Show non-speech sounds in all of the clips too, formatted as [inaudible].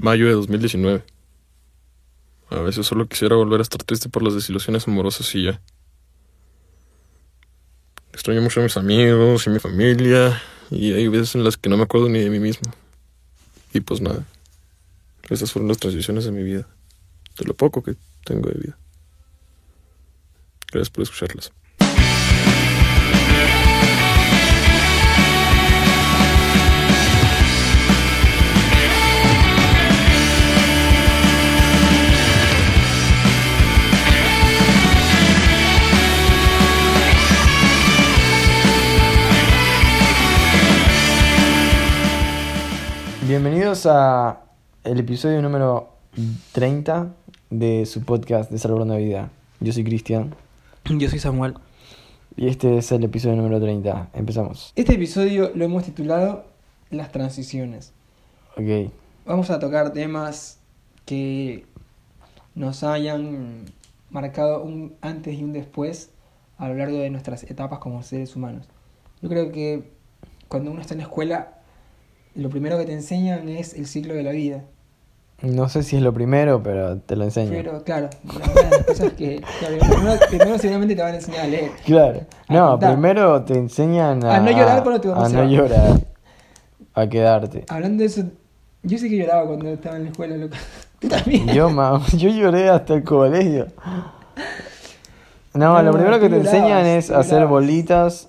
Mayo de 2019. A veces solo quisiera volver a estar triste por las desilusiones amorosas y ya. Extraño mucho a mis amigos y mi familia, y hay veces en las que no me acuerdo ni de mí mismo. Y pues nada. Esas fueron las transiciones de mi vida. De lo poco que tengo de vida. Gracias por escucharlas. Bienvenidos a el episodio número 30 de su podcast de Salvando Vida. Yo soy Cristian Yo soy Samuel. y este es el episodio número 30. Empezamos. Este episodio lo hemos titulado Las transiciones. Ok. Vamos a tocar temas que nos hayan marcado un antes y un después a lo largo de nuestras etapas como seres humanos. Yo creo que cuando uno está en la escuela, lo primero que te enseñan es el ciclo de la vida. No sé si es lo primero, pero te lo enseño. Pero claro, las cosas que claro, primero, primero seguramente te van a enseñar a leer. Claro. A No, contar. primero te enseñan a, A no llorar cuando tu mamá A no llorar. A quedarte. Hablando de eso, yo sí que lloraba cuando estaba en la escuela, loco. [laughs] Tú también. Yo, ma, yo lloré hasta el colegio. No, [laughs] No, lo primero que te enseñan es hacer bolitas,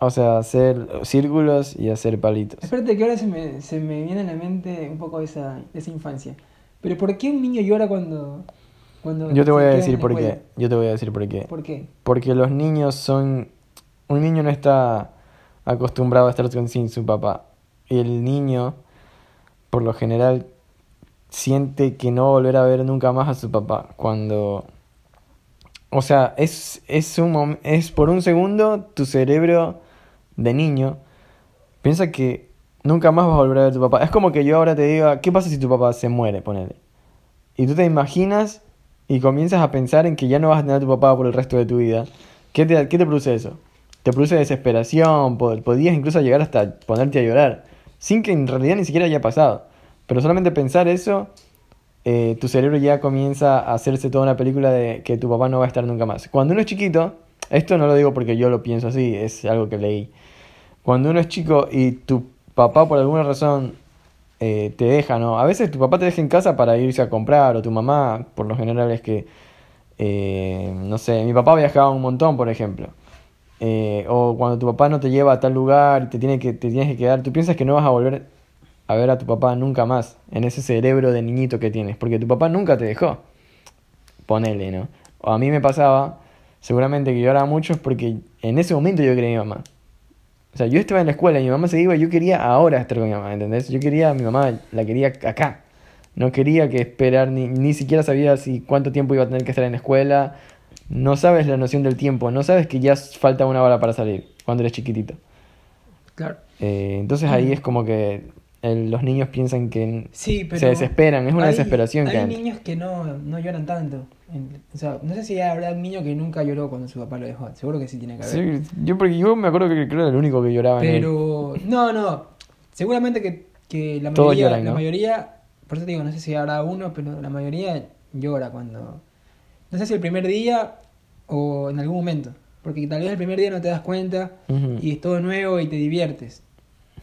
o sea, hacer círculos y hacer palitos. Espérate que ahora se me, se me viene a la mente un poco esa, esa infancia. Pero ¿por qué un niño llora cuando... cuando Yo te voy a decir por qué. Yo te voy a decir por qué. ¿Por qué? Porque los niños son... Un niño no está acostumbrado a estar con- sin su papá. Y el niño, por lo general, siente que no va a volver a ver nunca más a su papá. Cuando... O sea, es, es, un es por un segundo tu cerebro de niño piensa que nunca más vas a volver a ver a tu papá. Es como que yo ahora te diga, ¿qué pasa si tu papá se muere? Ponele. Y tú te imaginas y comienzas a pensar en que ya no vas a tener a tu papá por el resto de tu vida. ¿Qué te, qué te produce eso? Te produce desesperación, po- podías incluso llegar hasta ponerte a llorar, sin que en realidad ni siquiera haya pasado. Pero solamente pensar eso, eh, tu cerebro ya comienza a hacerse toda una película de que tu papá no va a estar nunca más. Cuando uno es chiquito, esto no lo digo porque yo lo pienso así, es algo que leí. Cuando uno es chico y tu papá por alguna razón eh, te deja, ¿no? A veces tu papá te deja en casa para irse a comprar, o tu mamá, por lo general es que, eh, no sé, mi papá viajaba un montón, por ejemplo. Eh, o cuando tu papá no te lleva a tal lugar y te, tiene que, te tienes que quedar, tú piensas que no vas a volver a ver a tu papá nunca más, en ese cerebro de niñito que tienes, porque tu papá nunca te dejó. Ponele, ¿no? O a mí me pasaba, seguramente que lloraba mucho, porque en ese momento yo quería a mi mamá. O sea, yo estaba en la escuela y mi mamá se iba y yo quería ahora estar con mi mamá, ¿entendés? Yo quería a mi mamá, la quería acá. No quería que esperar, ni, ni siquiera sabía si cuánto tiempo iba a tener que estar en la escuela. No sabes la noción del tiempo, no sabes que ya falta una hora para salir cuando eres chiquitito. Claro. Eh, entonces ahí es como que el- los niños piensan que Sí, pero... se desesperan, es una hay- desesperación que Hay hay. niños que no, no lloran tanto. En- O sea, no sé si habrá un niño que nunca lloró cuando su papá lo dejó. Seguro que sí tiene que haber. Sí, yo, porque yo me acuerdo que creo que era el único que lloraba en. Pero, no, no. Seguramente que, que la Todos mayoría, lloran, la mayoría, por eso te digo, no sé si habrá uno, pero la mayoría llora cuando, no sé si el primer día o en algún momento, porque tal vez el primer día no te das cuenta y es todo nuevo y te diviertes.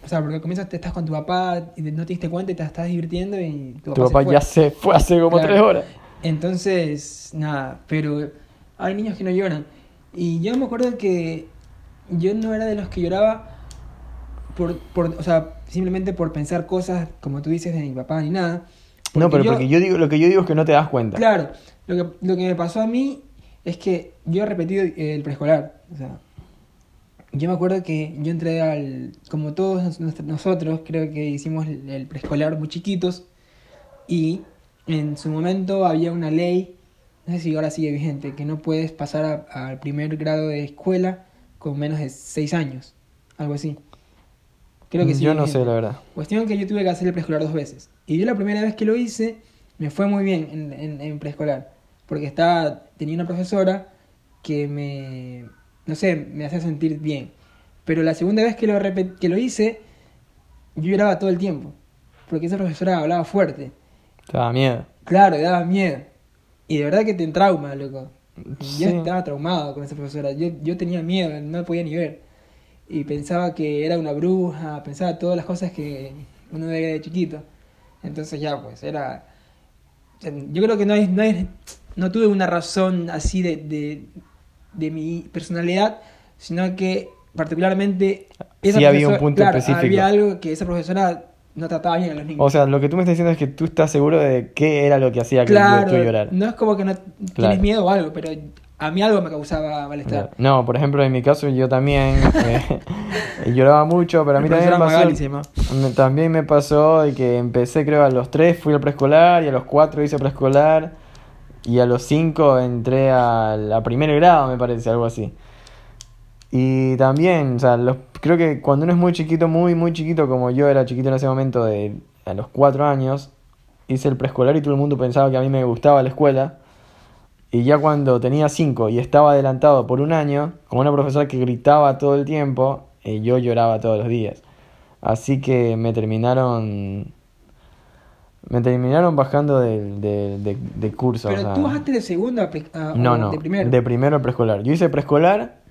O sea, porque comienzas, te estás con tu papá y no te diste cuenta y te estás divirtiendo y tu papá, Tu papá se fue. ya se fue hace como Claro. tres horas. Entonces, nada, pero hay niños que no lloran. Y yo me acuerdo que yo no era de los que lloraba por, por o sea, simplemente por pensar cosas, como tú dices, de mi papá ni nada. No, pero porque yo digo, lo que yo digo es que no te das cuenta. Claro, lo que, lo que me pasó a mí es que yo he repetido el preescolar. O sea, yo me acuerdo que yo entré al. Como todos nos- nosotros, creo que hicimos el el preescolar muy chiquitos. Y en su momento había una ley, no sé si ahora sigue vigente, que no puedes pasar al primer grado de escuela con menos de 6 años. Algo así. Creo que sí. Yo no sé, la verdad. Cuestión que yo tuve que hacer el preescolar dos veces. Y yo la primera vez que lo hice, me fue muy bien en, en, en preescolar. Porque estaba, tenía una profesora que me, no sé, me hacía sentir bien. Pero la segunda vez que lo, que lo hice, yo lloraba todo el tiempo. Porque esa profesora hablaba fuerte. Te daba miedo. Claro, daba miedo. Y de verdad que te trauma, loco. Sí. Yo estaba traumado con esa profesora. Yo, yo tenía miedo, no podía ni ver. Y pensaba que era una bruja, pensaba todas las cosas que uno ve de chiquito. Entonces ya, pues, era... Yo creo que no, hay, no, hay- no tuve una razón así de, de, de mi personalidad, sino que particularmente... Sí había un punto claro, específico. Había algo que esa profesora no trataba bien a los niños. O sea, lo que tú me estás diciendo es que tú estás seguro de qué era lo que hacía que Claro, tú llorar. no es como que no Claro. tienes miedo o algo, pero a mí algo me causaba malestar. No, por ejemplo, en mi caso yo también [laughs] eh, [laughs] lloraba mucho, pero a mí también me pasó, también me pasó de que empecé creo a los 3 fui al preescolar y a los 4 hice preescolar y a los 5 entré al- a, primer grado, me parece, algo así. Y también, o sea, los, creo que cuando uno es muy chiquito, muy, muy chiquito, como yo era chiquito en ese momento, de a los 4 años, hice el preescolar y todo el mundo pensaba que a mí me gustaba la escuela. Y ya cuando tenía 5 y estaba adelantado por un año, con una profesora que gritaba todo el tiempo, eh, yo lloraba todos los días. Así que me terminaron. Me terminaron bajando del de, de- de curso. Pero o sea, tú bajaste de segundo a, no, no. de primero. De primero a preescolar. Yo hice preescolar.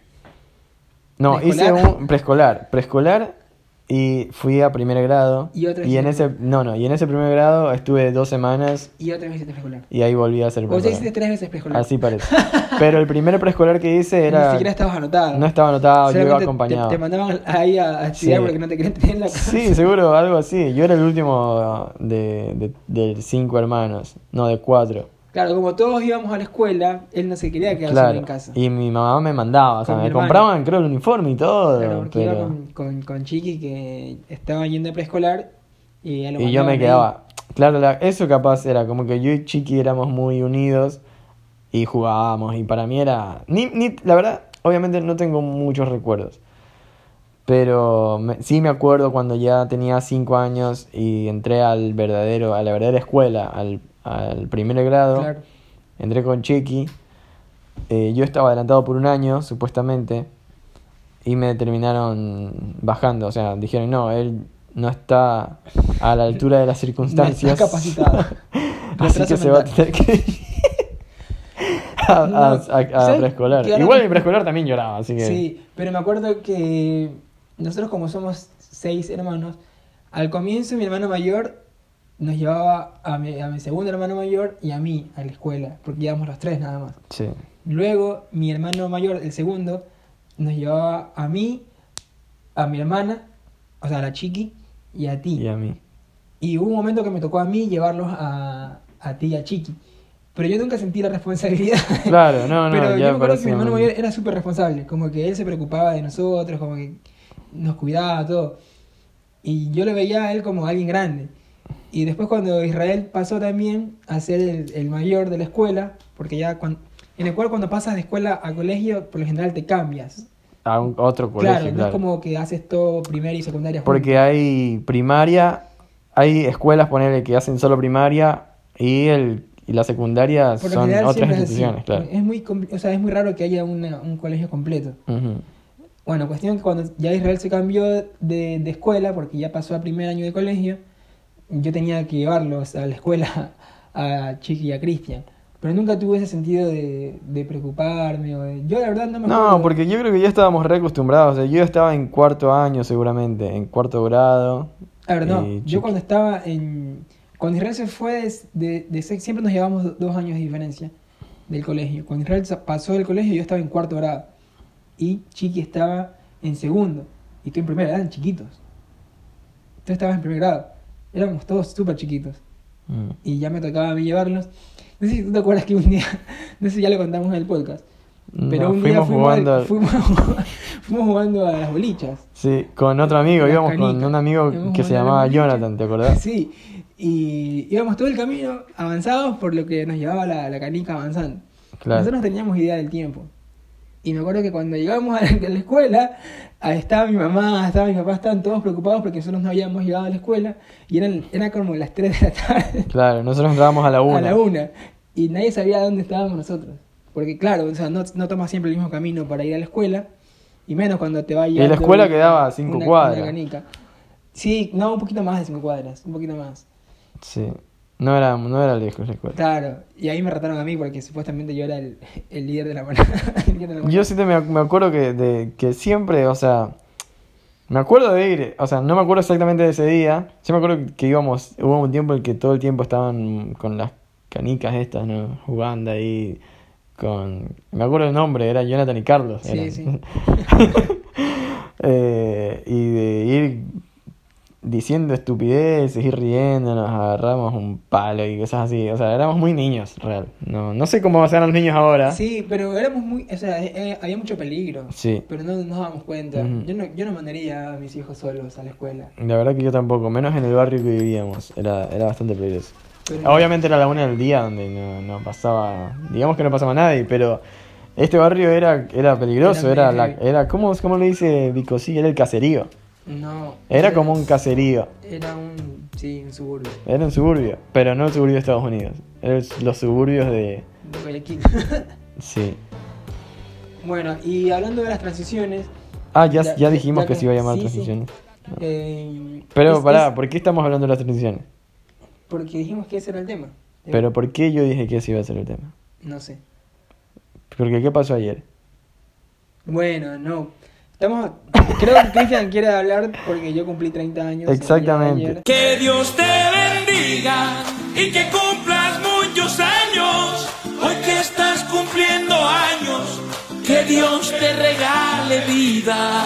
No, hice ¿Preescolar? un preescolar. Preescolar y fui a primer grado. Y otra vez en ese no, no, y en ese primer grado estuve dos semanas Y otra vez hiciste preescolar. y ahí volví a hacer O sea, preescolar. hiciste tres veces preescolar. Así parece. [laughs] Pero el primer preescolar que hice era Ni siquiera estabas anotado. no estaba anotado, yo iba te- acompañado. Te, mandaban ahí a, a estudiar Sí. porque no te querían tener en la casa. Sí, seguro, algo así. Yo era el último de, de, de cinco hermanos, no, de cuatro. Claro, como todos íbamos a la escuela, él no se quería quedar solo en casa. Y mi mamá me mandaba, o sea, me hermano. compraban, creo, el uniforme y todo. Claro, porque iba con, con, con Chiqui que estaba yendo a preescolar y, Y yo me ahí. quedaba. Claro, la- eso capaz era como que yo y Chiqui éramos muy unidos y jugábamos. Y para mí era. Ni, ni, la verdad, obviamente no tengo muchos recuerdos. Pero me- sí me acuerdo cuando ya tenía cinco años y entré al verdadero, a la verdadera escuela, al, al primer grado. Claro. Entré con Chiqui. eh, yo estaba adelantado por un año, supuestamente. Y me terminaron bajando. O sea, dijeron, no, él no está a la altura de las [laughs] circunstancias. está capacitado. [laughs] Así que se va a tener que a, [laughs] a- No, a- a ¿sabes preescolar. Igual en preescolar también lloraba, así que... Sí, pero me acuerdo que nosotros como somos seis hermanos, al comienzo mi hermano mayor nos llevaba a mi, a mi segundo hermano mayor y a mí a la escuela, porque íbamos los tres nada más. Sí. Luego mi hermano mayor, el segundo, nos llevaba a mí, a mi hermana, o sea, a la chiqui, y a ti. Y a mí. Y hubo un momento que me tocó a mí llevarlos a, a ti y a Chiqui. Pero yo nunca sentí la responsabilidad. [laughs] Claro, no, no, Pero ya yo me acuerdo que mi hermano mayor era súper responsable. Como que él se preocupaba de nosotros, como que nos cuidaba, todo. Y yo lo veía a él como alguien grande. Y después cuando Israel pasó también a ser el, el mayor de la escuela, porque ya cuando, en el cual cuando pasas de escuela a colegio, por lo general te cambias. A un, otro colegio, claro, claro. no es como que haces todo primaria y secundaria. juntos. Porque hay primaria, hay escuelas, ponerle que hacen solo primaria y, el, y la secundaria Por son general otras siempre es instituciones, claro. Es muy, o sea, es muy raro que haya una- un colegio completo. Bueno, cuestión que cuando ya Israel se cambió de, de escuela, porque ya pasó a primer año de colegio, yo tenía que llevarlos a la escuela [laughs] a Chiqui y a Cristian. Pero nunca tuve ese sentido de, de preocuparme. O de- yo la verdad no me No, acuerdo. porque yo creo que ya estábamos re acostumbrados. O sea, yo estaba en cuarto año seguramente, en cuarto grado. A ver, no. Yo cuando estaba en... Cuando Israel se fue de, de, siempre nos llevamos do- dos años de diferencia del colegio. Cuando Israel pasó del colegio, yo estaba en cuarto grado. Y Chiqui estaba en segundo. Y tú en primero, eran chiquitos. Tú estabas en primer grado. Éramos todos súper chiquitos. Mm. Y ya me tocaba a mí llevarlos. No sé si tú te acuerdas que un día, [laughs] no sé si ya lo contamos en el podcast, pero No, un día fuimos fuimos, jugando al- fuimos, [laughs] fuimos jugando a las bolichas. Sí, con otro amigo, íbamos con canicas. un amigo que se llamaba. Jonathan, ¿te acordás? [laughs] Sí, y íbamos todo el camino avanzados por lo que nos llevaba la, la canica avanzando. Claro. Nosotros no teníamos idea del tiempo. Y me acuerdo que cuando llegamos a la, a la escuela, ahí estaba mi mamá, estaba mi papá, estaban todos preocupados porque nosotros no habíamos llegado a la escuela y eran, era como las 3 de la tarde. Claro, nosotros entrábamos a la una. A la una. Y nadie sabía dónde estábamos nosotros. Porque claro, o sea, no, no tomas siempre el mismo camino para ir a la escuela. Y menos cuando te vayas. Y la escuela quedaba a cinco cuadras. Sí, no, un poquito más de cinco cuadras, un poquito más. Sí. No era, no era lejos la escuela. Claro, y ahí me rataron a mí porque supuestamente yo era el, el líder de la manada. [laughs] Yo sí te me, me acuerdo que, de, que siempre, o sea, me acuerdo de ir, o sea, no me acuerdo exactamente de ese día, sí me acuerdo que íbamos, hubo un tiempo en que todo el tiempo estaban con las canicas estas, ¿no? Jugando ahí con, me acuerdo el nombre, era Jonathan y Carlos. Sí, eran. sí. [laughs] Eh, y de ir diciendo estupideces, ir riendo, nos agarramos un palo y cosas así, o sea, éramos muy niños, real. No, no sé cómo serán los niños ahora. Sí, pero éramos muy, o sea, eh, eh, había mucho peligro. Sí. Pero no nos dábamos cuenta. Yo, no, yo no mandaría a mis hijos solos a la escuela. La verdad que yo tampoco, menos en el barrio que vivíamos, era, era bastante peligroso. Pero- Obviamente era la una del día donde no, no pasaba, digamos que no pasaba nadie, pero este barrio era, era peligroso, Era era, la, era ¿cómo, ¿cómo le dice Vico? Sí, era el caserío, No. era como un caserío, Era un, sí, un suburbio era un suburbio, pero no el suburbio de Estados Unidos, eran los suburbios de... de Guayaquil. [laughs] Sí. bueno, y hablando de las transiciones. Ah, ya, Ya- ya dijimos que se iba a llamar sí, sí. transiciones. eh, Pero es- pará, es ¿por qué estamos hablando de las transiciones? porque dijimos que ese era el tema. Pero ¿por qué yo dije que ese iba a ser el tema? No sé. Porque ¿qué pasó ayer? Bueno, no. Estamos. [laughs] Creo que Cristian quiere hablar porque yo cumplí 30 años. Exactamente. ayer. Que Dios te bendiga y que cumplas muchos años. Hoy que estás cumpliendo años, que Dios te regale vida.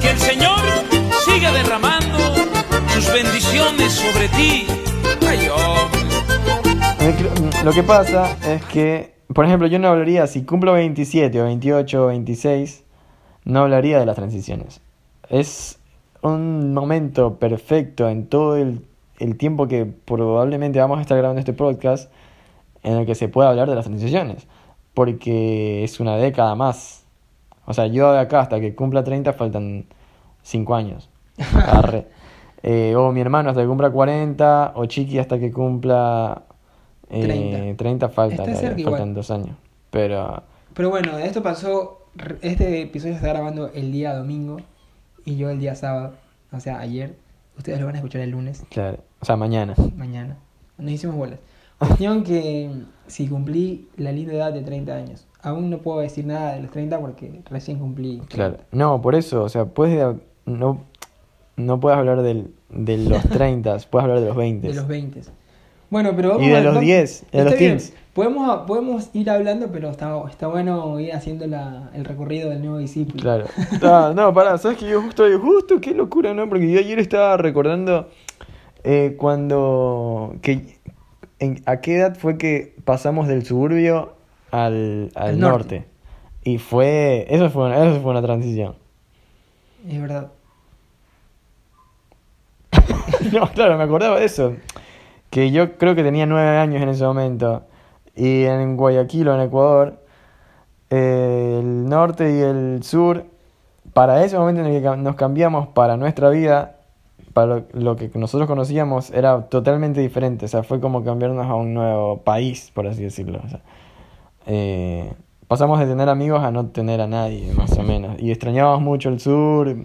Que el Señor siga derramando sus bendiciones sobre ti. Ay, hombre. Lo que pasa es que, por ejemplo, yo no hablaría, si cumplo 27 o 28 o 26, no hablaría de las transiciones. Es un momento perfecto en todo el, el tiempo que probablemente vamos a estar grabando este podcast en el que se puede hablar de las transiciones. Porque es una década más. O sea, yo de acá hasta que cumpla 30 faltan 5 años. [laughs] Arre. Eh, o mi hermano hasta que cumpla 40, o Chiqui hasta que cumpla eh, 30. 30. falta, Está igual. faltan dos años. Pero Pero bueno, esto pasó. Este episodio se está grabando el día domingo y yo el día sábado. O sea, ayer. Ustedes lo van a escuchar el lunes, claro, o sea, mañana. mañana. Nos hicimos bolas. Cuestión que si cumplí la linda edad de 30 años. Aún no puedo decir nada de los 30 porque recién cumplí. 30. Claro. No, por eso, o sea, puedes no no puedes hablar del, de los [laughs] 30, puedes hablar de los 20. De los 20. Bueno, pero vamos Y de a- los vamos- 10, de está los bien. Podemos, podemos ir hablando, pero está, está bueno ir haciendo la, el recorrido del nuevo discípulo. Claro. [laughs] Ah, no, pará, sabes que yo justo, justo, qué locura, ¿no? Porque yo ayer estaba recordando eh, cuando, que, en, ¿a qué edad fue que pasamos del suburbio al, al Al norte? norte. Y fue, eso fue, una, eso fue una transición. Es verdad. [laughs] No, claro, me acordaba de eso. Que yo creo que tenía nueve años en ese momento. Y en Guayaquil o en Ecuador, eh, el norte y el sur, para ese momento en el que nos cambiamos para nuestra vida, para lo, lo que nosotros conocíamos, era totalmente diferente. O sea, fue como cambiarnos a un nuevo país, por así decirlo. O sea, eh, pasamos de tener amigos a no tener a nadie, más o menos. Y extrañábamos mucho el sur.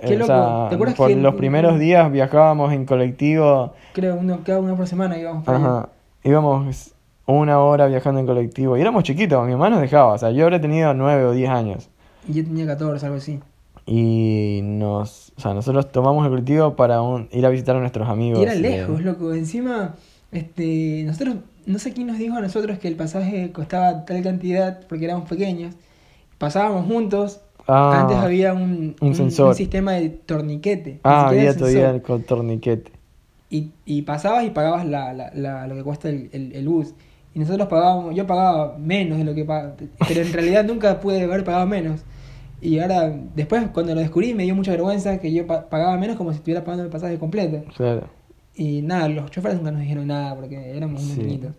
Qué Eh, loco. sea, ¿Te acuerdas por que- los primeros días viajábamos en colectivo. Creo uno, cada una por semana íbamos para allá. Ajá. Íbamos una hora viajando en colectivo. Y éramos chiquitos, mi mamá nos dejaba. O sea, yo habría tenido nueve o diez años. Y yo tenía 14, algo así. Y nos, o sea, nosotros tomamos el colectivo para un- ir a visitar a nuestros amigos. Y era de- lejos, loco. Encima, este, nosotros, no sé quién nos dijo a nosotros que el pasaje costaba tal cantidad porque éramos pequeños. Pasábamos juntos. Ah, Antes había un, un sensor. sistema de torniquete. ni Ah, había todavía con torniquete. Y, y pasabas y pagabas la, la, la- lo que cuesta el, el, el bus. Y nosotros pagábamos, yo pagaba menos de lo que pagaba. Pero en realidad nunca pude haber pagado menos. Y ahora, después, cuando lo descubrí, me dio mucha vergüenza que yo pa- pagaba menos como si estuviera pagando el pasaje completo. Claro. Y nada, los choferes nunca nos dijeron nada porque éramos muy Sí. niñitos.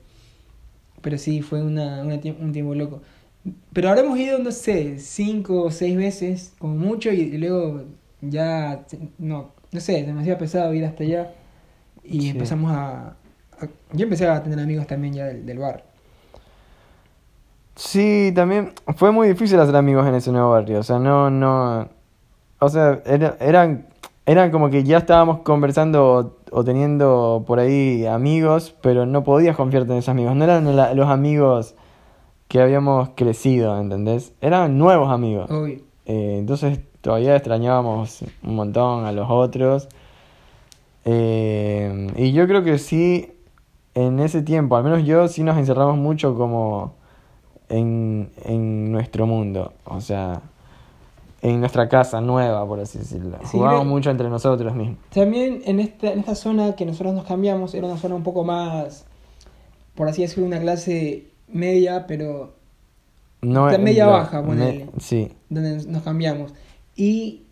Pero sí, fue una, una un tiempo loco. Pero habremos ido, no sé, cinco o seis veces, como mucho, y, y luego ya, no, no sé, demasiado pesado ir hasta allá. Y Sí. empezamos a, a- Yo empecé a tener amigos también ya del, del bar. Sí, también fue muy difícil hacer amigos en ese nuevo barrio. O sea, no, no. o sea, era- eran, eran como que ya estábamos conversando o, o teniendo por ahí amigos, pero no podías confiarte en esos amigos. No eran la- los amigos que habíamos crecido, ¿entendés? Eran nuevos amigos. Obvio. Eh, entonces todavía extrañábamos un montón a los otros. Eh, y yo creo que sí, en ese tiempo, al menos yo, sí nos encerramos mucho como en, en nuestro mundo. O sea, en nuestra casa nueva, por así decirlo. Sí, Jugábamos mucho entre nosotros mismos. También en esta, en esta zona que nosotros nos cambiamos, era una zona un poco más, por así decirlo, una clase media, pero No, media baja, me- ponele. sí, donde nos cambiamos. Y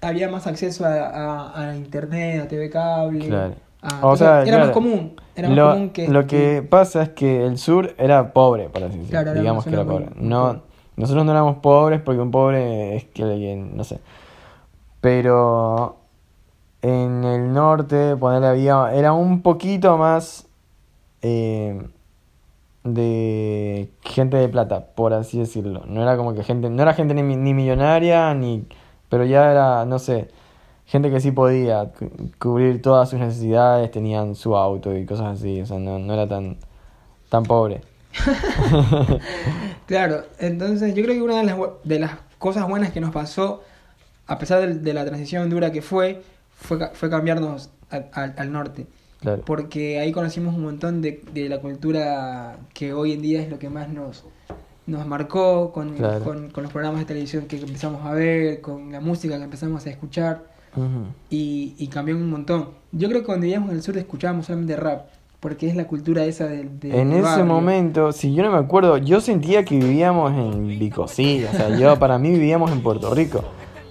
había más acceso a, a- a internet, a TV cable. Claro. a- O sea, era más común. Era más lo, común que. lo que pasa es que el sur era pobre, por así decirlo. Claro, Digamos que era pobre. muy- No, nosotros no éramos pobres porque un pobre es que alguien, no sé. Pero en el norte, ponerle había, era un poquito más eh, de gente de plata, por así decirlo. No era como que gente, no era gente ni, ni millonaria, ni, pero ya era, no sé, gente que sí podía cu- cubrir todas sus necesidades, tenían su auto y cosas así, o sea, no, no era tan, tan pobre. [laughs] Claro, entonces yo creo que una de las, de las cosas buenas que nos pasó, a pesar de, la transición dura que fue, fue, fue cambiarnos al norte. Claro. Porque ahí conocimos un montón de, de la cultura que hoy en día es lo que más nos, nos marcó, con, Claro. con, con los programas de televisión que empezamos a ver, con la música que empezamos a escuchar. Y, y cambió un montón. Yo creo que cuando vivíamos en el sur escuchábamos solamente rap, porque es la cultura esa del de, En ese barrio. momento, si yo no me acuerdo, yo sentía que vivíamos en Vicosí, o sea, yo para mí vivíamos en Puerto Rico.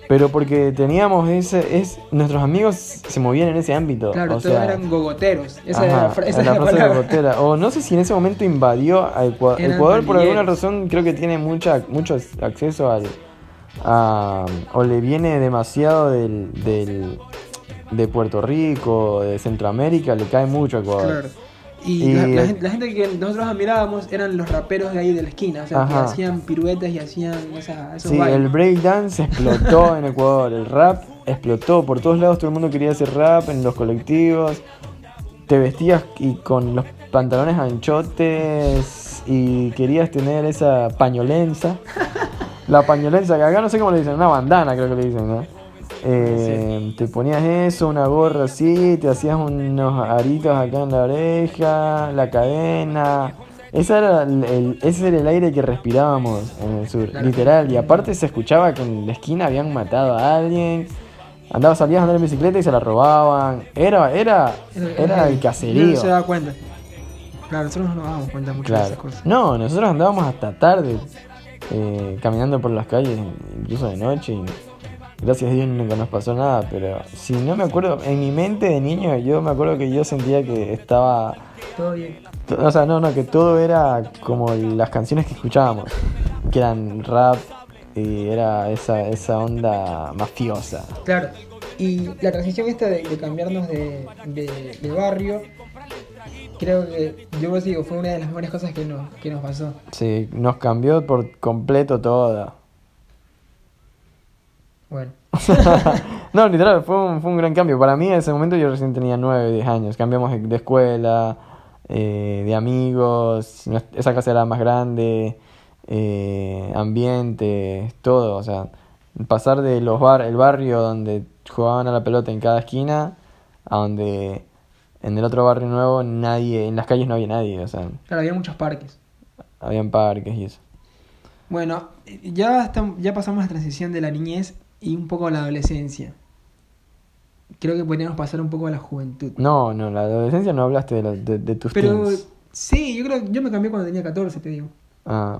Pero porque teníamos ese, es, nuestros amigos se movían en ese ámbito. Claro, o todos sea, eran gogoteros. Esa era ajá, la, fra- esa la era la frase palabra. gotera. O no sé si en ese momento invadió a Ecua- Eran Ecuador por alguna razón, creo que tiene mucha, mucho acceso al, a, o le viene demasiado del, del, de Puerto Rico, de Centroamérica, le cae mucho a Ecuador. Claro. Y, Y- la, la gente, la gente que nosotros admirábamos eran los raperos de ahí de la esquina, o sea, que hacían piruetas y hacían esa, esos Sí, bailes. el breakdance explotó en Ecuador, el rap explotó, por todos lados todo el mundo quería hacer rap, en los colectivos, te vestías y con los pantalones anchotes y querías tener esa pañolenza, [laughs] la pañolenza que acá no sé cómo le dicen, una bandana creo que le dicen, ¿no? Eh, Te ponías eso, una gorra así, te hacías unos aritos acá en la oreja, la cadena. Ese era el, el- ese era el aire que respirábamos en el sur, Claro. literal. Y aparte se escuchaba que en la esquina habían matado a alguien. Andaba, salías a andar en bicicleta y se la robaban. Era, era, era el No caserío. se daba cuenta. Claro, nosotros no nos dábamos cuenta mucho de esas cosas. No, nosotros andábamos hasta tarde eh, caminando por las calles, incluso de noche. Y gracias a Dios nunca nos pasó nada. Pero si no me acuerdo, en mi mente de niño, yo me acuerdo que yo sentía que estaba. Todo bien. O sea, no, no, que todo era como las canciones que escuchábamos, que eran rap y era esa, esa onda mafiosa. Claro. Y la transición esta de, de cambiarnos de, de- de barrio, creo que, yo os digo, fue una de las mejores cosas que nos, que nos pasó. Sí, nos cambió por completo todo. Bueno, [laughs] no, literal, fue un, fue un gran cambio. Para mí en ese momento yo recién tenía 9, 10 años. Cambiamos de, escuela, eh, de amigos, esa casa era más grande, eh, ambiente, todo. O sea, pasar de los bar, el barrio donde jugaban a la pelota en cada esquina a donde en el otro barrio nuevo nadie, en las calles no había nadie. O sea, claro, había muchos parques. habían parques y eso. Bueno, ya, estam- ya pasamos la transición de la niñez y un poco a la adolescencia. Creo que podríamos pasar un poco a la juventud. No, no, la adolescencia no hablaste de, la- de, de tus Pero teens. sí, yo creo yo me cambié cuando tenía 14, te digo. Ah,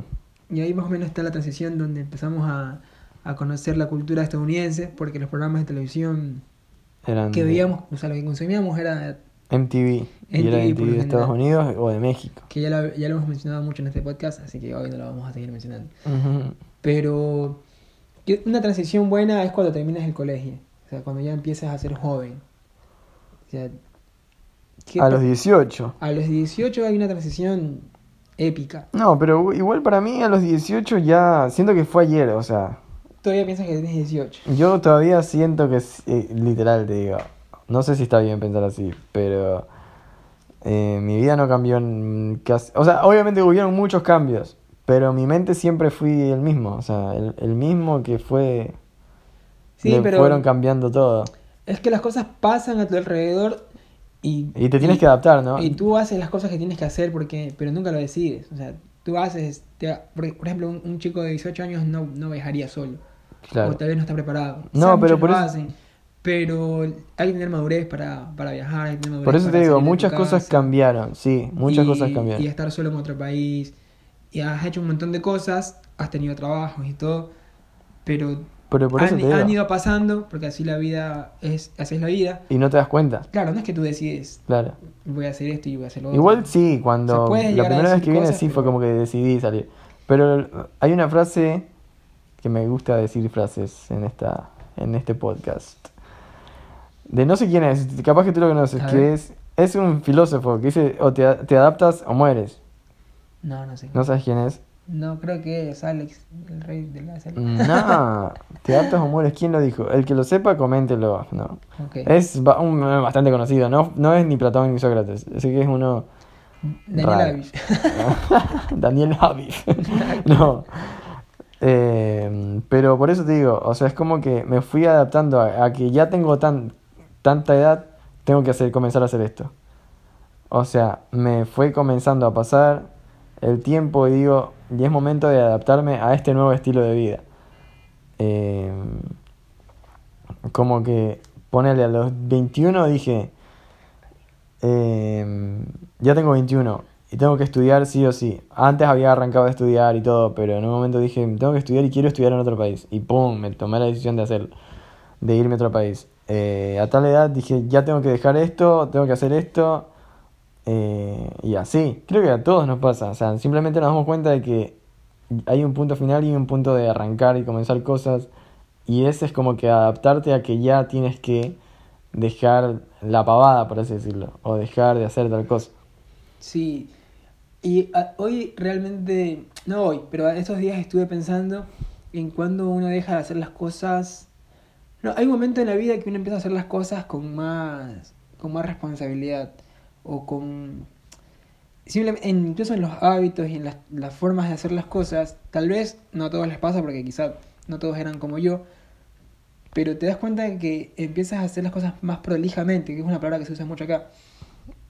Y ahí más o menos está la transición donde empezamos a, a conocer la cultura estadounidense, porque los programas de televisión eran que veíamos, o sea, lo que consumíamos era, MTV. y era MTV MTV lo de Estados. Unidos o de México. que ya, la- ya lo hemos mencionado mucho en este podcast, así que hoy no lo vamos a seguir mencionando. Pero una transición buena es cuando terminas el colegio, o sea, cuando ya empiezas a ser joven. O sea, ¿qué A los 18. a los 18 hay una transición épica. No, pero igual para mí a los 18 ya siento que fue ayer, o sea, todavía piensas que tienes 18. Yo todavía siento que, es- eh, literal, te digo, no sé si está bien pensar así, pero eh, mi vida no cambió en casi... O sea, obviamente hubieron muchos cambios, pero mi mente siempre fui el mismo, o sea, el, el mismo que fue... Sí, le pero- fueron cambiando todo. Es que las cosas pasan a tu alrededor y... Y te tienes que adaptar, ¿no? Y tú haces las cosas que tienes que hacer porque pero nunca lo decides. O sea, tú haces... te- por, por ejemplo, un, un chico de 18 años no, no viajaría solo. Claro. O tal vez no está preparado. No, pero por eso- hacen. Pero hay que tener madurez para, para viajar. hay que tener madurez Por eso para te digo, muchas cosas cambiaron, sí, muchas y, cosas cambiaron. Y estar solo en otro país. Y has hecho un montón de cosas, has tenido trabajos y todo. Pero Pero por eso han, han ido pasando, porque así la vida es, así es la vida. Y no te das cuenta, Claro, no es que tú decides, claro. voy a hacer esto y voy a hacer lo otro. Igual sí, cuando Se puede la primera vez que vine sí fue como que decidí salir. Pero hay una frase que me gusta decir frases en esta en este podcast. De no sé quién es, capaz que tú lo conoces, que es es un filósofo que dice o te, te adaptas o mueres. No, no sé. ¿No sabes quién es? No, creo que es Alex, el rey de la serie. No, [laughs] te adaptas o mueres. ¿Quién lo dijo? El que lo sepa, coméntelo. No. Es ba- un bastante conocido, no, no es ni Platón ni Sócrates. Así que es uno. Daniel. Avish. [laughs] Daniel Javi. [laughs] no. Eh, pero por eso te digo, o sea, es como que me fui adaptando a, a que ya tengo tan, tanta edad, tengo que hacer, comenzar a hacer esto. O sea, me fue comenzando a pasar el tiempo y digo, y es momento de adaptarme a este nuevo estilo de vida. Eh, como que, ponele a los 21 dije, eh, ya tengo 21 y tengo que estudiar sí o sí. Antes había arrancado de estudiar y todo, pero en un momento dije, tengo que estudiar y quiero estudiar en otro país. Y pum, me tomé la decisión de hacerlo, de irme a otro país. Eh, a tal edad dije, ya tengo que dejar esto, tengo que hacer esto. Eh, y así, creo que a todos nos pasa. O sea, simplemente nos damos cuenta de que hay un punto final y un punto de arrancar y comenzar cosas. Y ese es como que adaptarte a que ya tienes que dejar la pavada, por así decirlo, o dejar de hacer tal cosa. Sí. Y ah, hoy realmente, no hoy, pero estos días estuve pensando en cuando uno deja de hacer las cosas. No, hay un momento en la vida que uno empieza a hacer las cosas con más, con más responsabilidad o con simplemente, en- incluso en los hábitos y en las, formas de hacer las cosas. Tal vez no a todos les pasa porque quizá no todos eran como yo, pero te das cuenta que empiezas a hacer las cosas más prolijamente, que es una palabra que se usa mucho acá.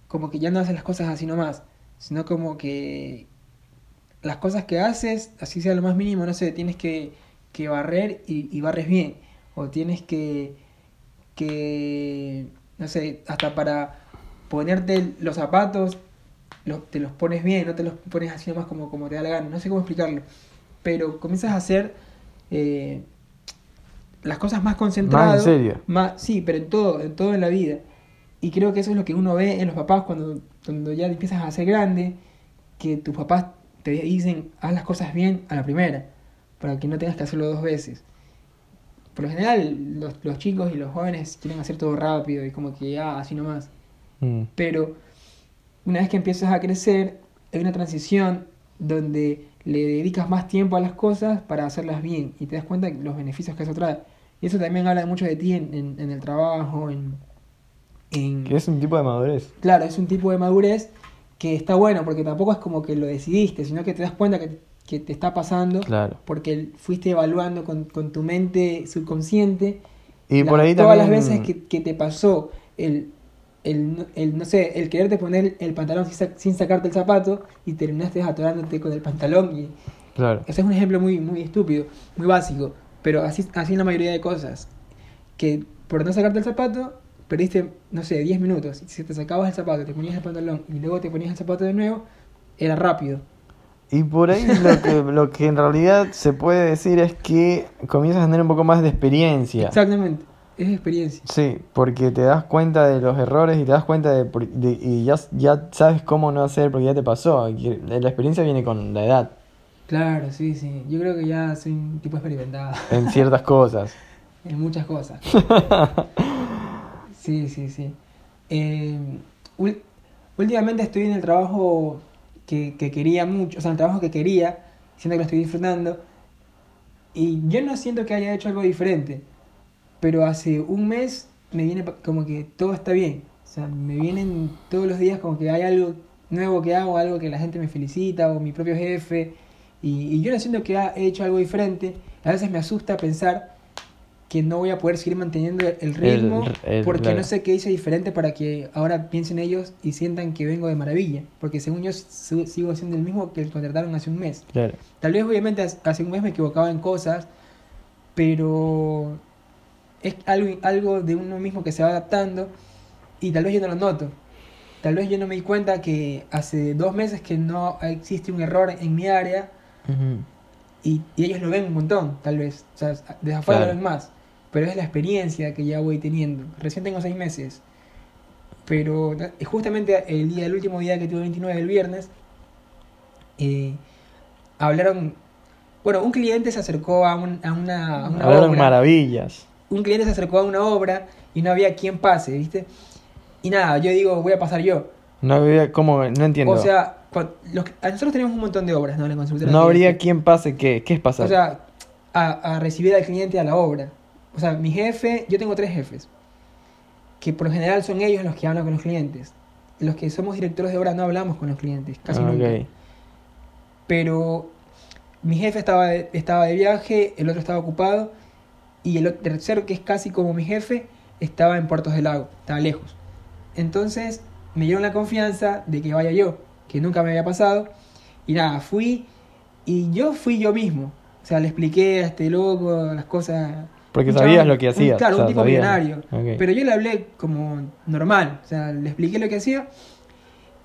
Como que ya no haces las cosas así nomás, sino como que las cosas que haces, así sea lo más mínimo, no sé, tienes que, que barrer y, y barres bien. O tienes que, que, no sé, hasta para ponerte los zapatos, los- te los pones bien, no te los pones así nomás como, como te da la gana. No sé cómo explicarlo. Pero comienzas a hacer eh, las cosas más concentradas. Más en serio. Más, sí, pero en todo, en todo en la vida. Y creo que eso es lo que uno ve en los papás cuando, cuando ya empiezas a ser grande, que tus papás te dicen, haz las cosas bien a la primera, para que no tengas que hacerlo dos veces. Por lo general, los, los chicos y los jóvenes quieren hacer todo rápido y como que, ah, así nomás. Mm. Pero una vez que empiezas a crecer, hay una transición donde le dedicas más tiempo a las cosas para hacerlas bien y te das cuenta de los beneficios que eso trae. Y eso también habla mucho de ti en, en- en el trabajo, en, en... Que es un tipo de madurez. Claro, es un tipo de madurez que está bueno porque tampoco es como que lo decidiste, sino que te das cuenta que, que te está pasando Claro. porque fuiste evaluando con, con tu mente subconsciente Y la- por ahí todas también. las veces que, que te pasó el, el, el, no sé, el quererte poner el pantalón sin, sa- sin sacarte el zapato y terminaste atorándote con el pantalón. Y Claro. ese es un ejemplo muy, muy estúpido, muy básico, pero así, así en la mayoría de cosas. Que por no sacarte el zapato, perdiste, no sé, 10 minutos. Si te sacabas el zapato, te ponías el pantalón y luego te ponías el zapato de nuevo, era rápido. Y por ahí lo [laughs] que, lo que en realidad se puede decir es que comienzas a tener un poco más de experiencia. Exactamente, es experiencia. Sí, porque te das cuenta de los errores y te das cuenta de, y ya, ya sabes cómo no hacer porque ya te pasó. y La experiencia viene con la edad Claro, sí, sí. Yo creo que ya soy un tipo experimentado. en ciertas cosas. [laughs] En muchas cosas. [laughs] Sí, sí, sí. Eh, últimamente estoy en el trabajo que, que quería mucho, o sea, el trabajo que quería, siento que lo estoy disfrutando, Y yo no siento que haya hecho algo diferente, pero hace un mes me viene como que todo está bien. O sea, me vienen todos los días como que hay algo nuevo que hago, algo que la gente me felicita o mi propio jefe. Y, y yo no siento que ha- he hecho algo diferente. A veces me asusta pensar que no voy a poder seguir manteniendo el ritmo el- porque claro. no sé qué hice diferente para que ahora piensen ellos y sientan que vengo de maravilla. Porque según yo su- sigo siendo el mismo que el contrataron hace un mes. Claro. Tal vez obviamente hace un mes me equivocaba en cosas, pero es algo, algo de uno mismo que se va adaptando y tal vez yo no lo noto. Tal vez yo no me di cuenta que hace dos meses que no existe un error en mi área y, y ellos lo ven un montón, tal vez. O sea, desde afuera Claro. lo ven más. Pero es la experiencia que ya voy teniendo. Recién tengo seis meses. Pero justamente el día, el último día que tuve 29, el viernes, eh, hablaron. Bueno, un cliente se acercó a, un- a una, a una Hablaron obra. maravillas. Un cliente se acercó a una obra y no había quien pase, ¿viste? Y nada, yo digo, voy a pasar yo. No había, ¿cómo? No entiendo. O sea, cuan- los- a nosotros tenemos un montón de obras, ¿no? La consultora no habría cliente. quien pase qué. ¿Qué es pasar? O sea, a, a recibir al cliente a la obra. O sea, mi jefe, yo tengo tres jefes, que por lo general son ellos los que hablan con los clientes. Los que somos directores de obra no hablamos con los clientes, casi Ah, nunca. ok. Pero mi jefe estaba de, estaba de viaje, el otro estaba ocupado, y el tercero, que es casi como mi jefe, estaba en Puertos del Lago, estaba lejos. Entonces me dieron la confianza de que vaya yo, que nunca me había pasado. Y nada, fui y yo fui yo mismo. O sea, le expliqué a este loco las cosas. Porque sabías chabón- lo que un- hacías. claro, o sea, un tipo millonario. Pero yo le hablé como normal. O sea, le expliqué lo que hacía.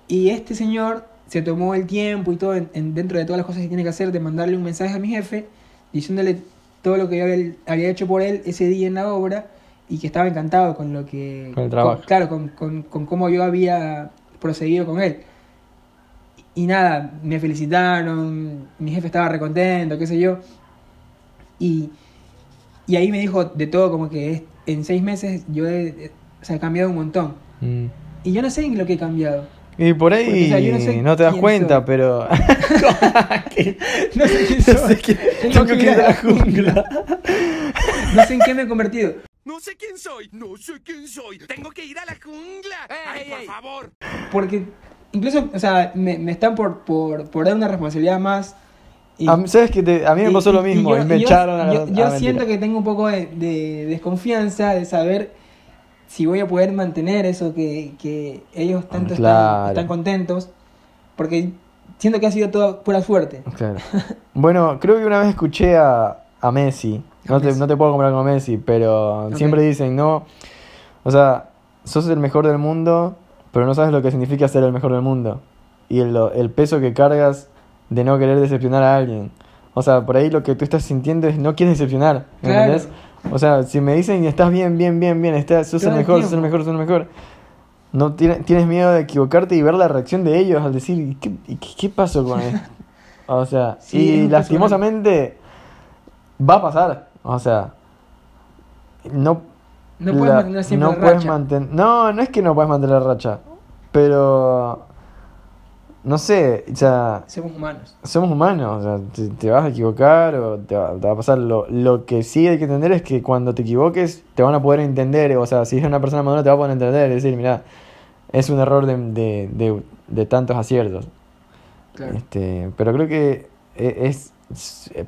Y este señor se tomó el tiempo y todo en- en- dentro de todas las cosas que tiene que hacer de mandarle un mensaje a mi jefe diciéndole todo lo que yo había, había hecho por él ese día en la obra y que estaba encantado con lo que... Con el trabajo. claro, con, con, con cómo yo había procedido con él. Y nada, me felicitaron, mi jefe estaba recontento, qué sé yo. Y, y ahí me dijo de todo, como que es- en seis meses yo he, he- o sea, he cambiado un montón. Mm. Y yo no sé en lo que he cambiado. Y por ahí o sea, yo no, te das cuenta, soy. pero. [laughs] [laughs] No sé quién No soy. [laughs] sé qué- tengo que ir a la jungla. No sé en qué me he convertido. No sé quién soy, no sé quién soy. Tengo que ir a la jungla. Ay, por favor. Porque incluso, o sea, me, me están por, por, por dar una responsabilidad más. Y, A ¿Sabes que A mí me pasó lo mismo. yo- y me yo- echaron a la Yo, ah, yo siento que tengo un poco de, de desconfianza de saber si voy a poder mantener eso que, que ellos tanto Claro. están, están contentos. Porque siento que ha sido todo pura suerte. Claro. Bueno, creo que una vez escuché a, a Messi. No te, Messi. no te puedo comparar con Messi, pero siempre dicen, no. O sea, sos el mejor del mundo, pero no sabes lo que significa ser el mejor del mundo. Y el, el peso que cargas de no querer decepcionar a alguien. O sea, por ahí lo que tú estás sintiendo es no quieres decepcionar. ¿me Claro. entendés? O sea, si me dicen estás bien, bien, bien, bien, estás, sos el el mejor, sos el mejor, sos el mejor. No tiene- tienes miedo de equivocarte y ver la reacción de ellos al decir, ¿y qué, y qué- pasó con esto? [laughs] O sea, Sí, y lastimosamente va a pasar. O sea, no, No puedes la- mantener siempre no la puedes racha. manten- No, no es que no puedes mantener la racha, pero no sé, o sea, Somos humanos. somos humanos, o sea, te, te vas a equivocar o te va, te va a pasar. Lo, lo que sí hay que entender es que cuando te equivoques te van a poder entender, o sea, si es una persona madura te va a poder entender, es decir, mira, es un error de, de, de- de tantos aciertos. Claro. Este, pero creo que e- es, es- eh,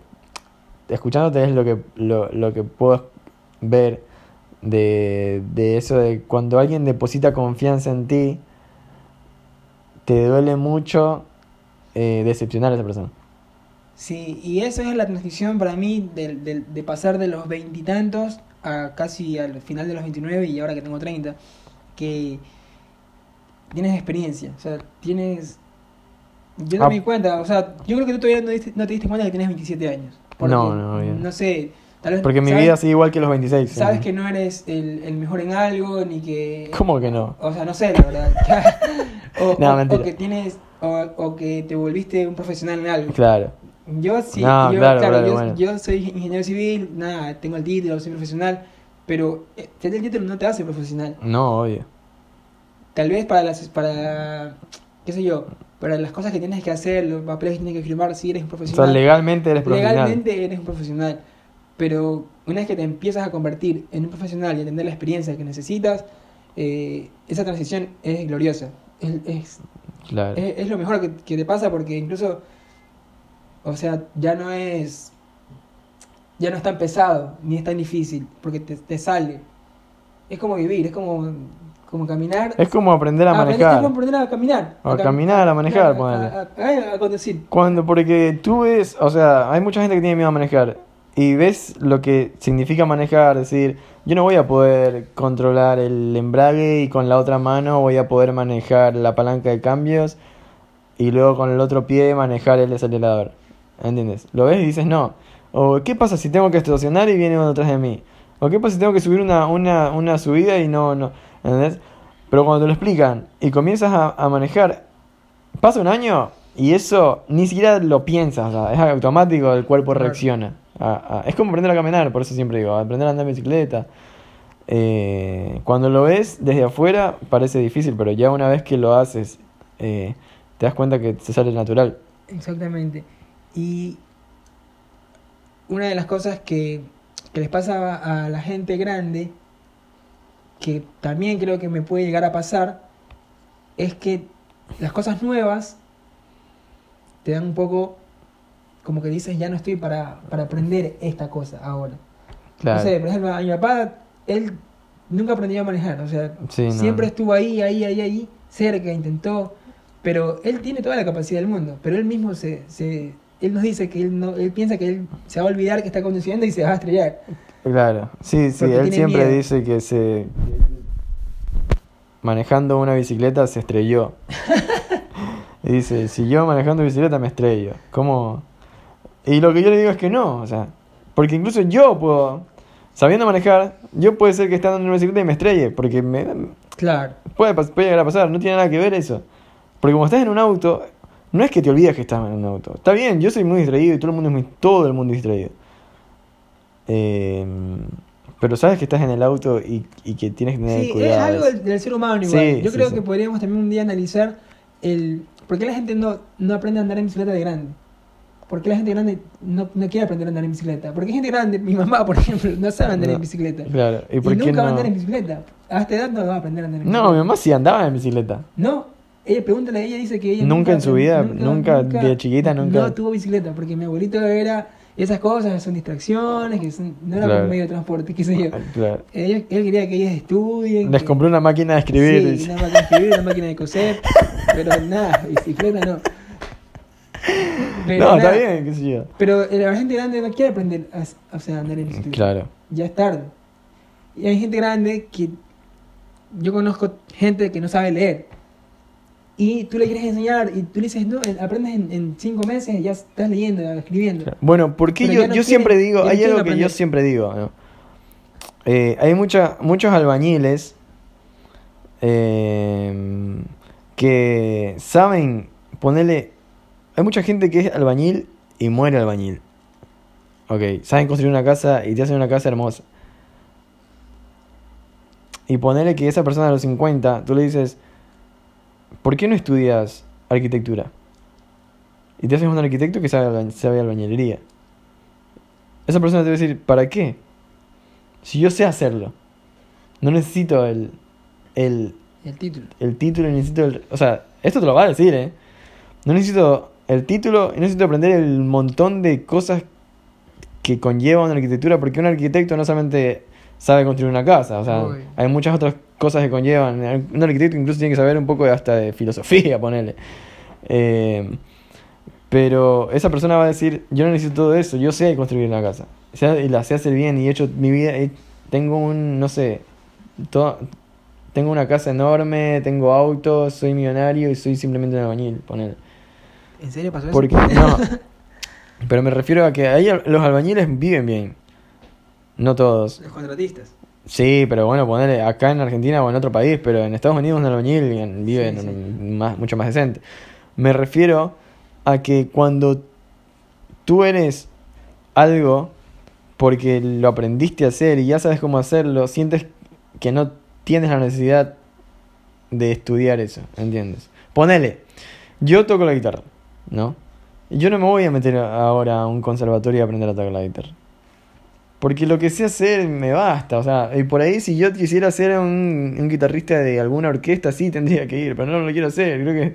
escuchándote es lo que lo, lo que puedo ver de, de eso de cuando alguien deposita confianza en ti te duele mucho eh, decepcionar a esa persona. Sí, y eso es la transición para mí de, de- de pasar de los veintitantos a casi al final de los 29 y ahora que tengo 30, que tienes experiencia, o sea, tienes... Yo no Ah. me di cuenta, o sea, yo creo que tú todavía no, diste- no te diste cuenta que tienes 27 años. Porque, No, no, bien. No sé, tal vez... Porque mi sabes- vida sigue igual que los 26. Sabes ¿eh? que no eres el, el mejor en algo, ni que... ¿Cómo que no? O sea, no sé, la verdad. [laughs] [laughs] o, No, o- que tienes... O, o que te volviste un profesional en algo. Claro. Yo sí, No, yo, claro, yo, bueno. yo soy ingeniero civil, nada, tengo el título, soy profesional, pero eh, tener el título no te hace profesional. No, obvio. Tal vez para las, para qué sé yo, para las cosas que tienes que hacer, los papeles que tienes que firmar, si eres un O sea, profesional. legalmente eres profesional. Legalmente eres un profesional, pero una vez que te empiezas a convertir en un profesional y a tener la experiencia que necesitas, eh, esa transición es gloriosa. Es, es, Claro. es- es lo mejor que, que te pasa porque incluso, o sea, ya no es, ya no es tan pesado ni es tan difícil porque te, te sale. Es como vivir, es como, como caminar. Es como aprender a Ah, manejar. Es como aprender a caminar. A cam- caminar, a manejar, a conducir. Cuando, porque tú ves, o sea, hay mucha gente que tiene miedo a manejar y ves lo que significa manejar, decir, yo no voy a poder controlar el embrague y con la otra mano voy a poder manejar la palanca de cambios y luego con el otro pie manejar el acelerador. ¿Entiendes? Lo ves y dices, no. O, ¿qué pasa si tengo que estacionar y viene uno detrás de mí? O, ¿qué pasa si tengo que subir una, una, una subida y no, no? ¿Entendés? Pero cuando te lo explican y comienzas a, a manejar, pasa un año y eso ni siquiera lo piensas, o sea, es automático, el cuerpo reacciona. Es como aprender a caminar, por eso siempre digo, aprender a andar en bicicleta. Eh, cuando lo ves desde afuera parece difícil, pero ya una vez que lo haces, eh, te das cuenta que te sale natural. Exactamente. Y una de las cosas que, que les pasa a la gente grande, que también creo que me puede llegar a pasar, es que las cosas nuevas te dan un poco como que dices, ya no estoy para, para aprender esta cosa ahora. Claro. No sé, por ejemplo, a mi papá, él nunca aprendió a manejar, o sea, Sí, no. siempre estuvo ahí, ahí, ahí, ahí, cerca, intentó, pero él tiene toda la capacidad del mundo, pero él mismo se, se él nos dice que él no, él piensa que él se va a olvidar que está conduciendo y se va a estrellar. Claro, sí, sí, él siempre miedo. dice que se... Manejando una bicicleta se estrelló. y [laughs] dice, si yo manejando bicicleta me estrello. ¿Cómo? Y lo que yo le digo es que no, o sea, porque incluso yo puedo, sabiendo manejar, yo puede ser que esté andando en una bicicleta y me estrelle, porque me, Claro. puede, puede llegar a pasar, no tiene nada que ver eso. Porque como estás en un auto, no es que te olvides que estás en un auto. Está bien, yo soy muy distraído y todo el mundo es muy, todo el mundo es distraído. Eh, pero sabes que estás en el auto y, y que tienes que tener Sí, es cuidado. algo del, del ser humano igual. Sí, Yo sí, creo que podríamos también un día analizar el por qué la gente no, no aprende a andar en bicicleta de grande. ¿Por qué la gente grande no, no quiere aprender a andar en bicicleta? Porque gente grande, mi mamá, por ejemplo, no sabe andar No, en bicicleta. Claro, ¿y Y, por qué nunca va a no? andar en bicicleta. A esta edad no va a aprender a andar en No, bicicleta. mi mamá sí andaba en bicicleta. No, ella pregúntale a ella, dice que ella Nunca en su vida, nunca, de chiquita, nunca- No tuvo bicicleta, porque mi abuelito era esas cosas, son distracciones, que son- no era Claro. por medio de transporte, qué sé yo. Claro. Ella- él quería que ellas estudien. Les que- compré una máquina de escribir. Sí, una máquina de escribir, una máquina de coser, pero nada, bicicleta no. Pero no, está nada, bien, qué sé yo. Pero la gente grande no quiere aprender a, o sea, andar en bicicleta. Claro. Ya es tarde. Y hay gente grande que yo conozco gente que no sabe leer. Y tú le quieres enseñar y tú le dices, no, aprendes en, en cinco meses y ya estás leyendo, escribiendo. Bueno, porque yo, no yo siempre digo, hay algo que yo aprender. siempre digo, ¿no? Eh, hay mucha, muchos albañiles eh, que saben ponerle... Hay mucha gente que es albañil y muere albañil. Ok, saben construir una casa y te hacen una casa hermosa. Y ponerle que esa persona a los 50, tú le dices, ¿por qué no estudias arquitectura? Y te haces un arquitecto que sabe, sabe albañilería. Esa persona te va a decir, ¿para qué? Si yo sé hacerlo. No necesito el, el, El título. el título, necesito el... O sea, esto te lo va a decir, ¿eh? No necesito el título y necesito aprender el montón de cosas que conlleva una arquitectura, porque un arquitecto no solamente sabe construir una casa, o sea, Uy. hay muchas otras cosas que conllevan. Un arquitecto incluso tiene que saber un poco de- hasta de filosofía, [laughs] ponele. Eh, pero esa persona va a decir, yo no necesito todo eso, yo sé construir una casa. O sea, y la sé hacer bien y he hecho mi vida, he- tengo un, no sé, todo, tengo una casa enorme, tengo autos, soy millonario y soy simplemente un albañil, ponele. ¿En serio pasó eso? Porque, [laughs] no. Pero me refiero a que ahí los albañiles viven bien. No todos. Los contratistas. Sí, pero bueno, ponerle acá en Argentina o en otro país, pero en Estados Unidos un albañil vive Sí, sí. en- Más, mucho más decente. Me refiero a que cuando tú eres algo porque lo aprendiste a hacer y ya sabes cómo hacerlo, sientes que no tienes la necesidad de estudiar eso, ¿entiendes? ponele, yo toco la guitarra, ¿no? Yo no me voy a meter ahora a un conservatorio y aprender a tocar la guitarra. Porque lo que sé hacer me basta, o sea, y por ahí si yo quisiera ser un, un guitarrista de alguna orquesta, sí tendría que ir, pero no lo quiero hacer, creo que...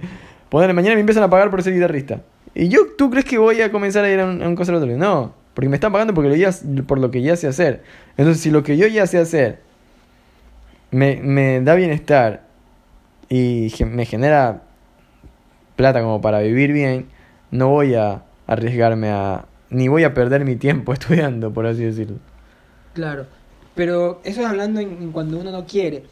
Ponele, mañana me empiezan a pagar por ser guitarrista. ¿Y yo, tú crees que voy a comenzar a ir a un, a un conservatorio? No, porque me están pagando porque lo ya, por lo que ya sé hacer. Entonces, si lo que yo ya sé hacer me, me da bienestar y me genera plata como para vivir bien, no voy a arriesgarme a... ni voy a perder mi tiempo [laughs] estudiando, por así decirlo. Claro, pero eso es hablando en, en cuando uno no quiere.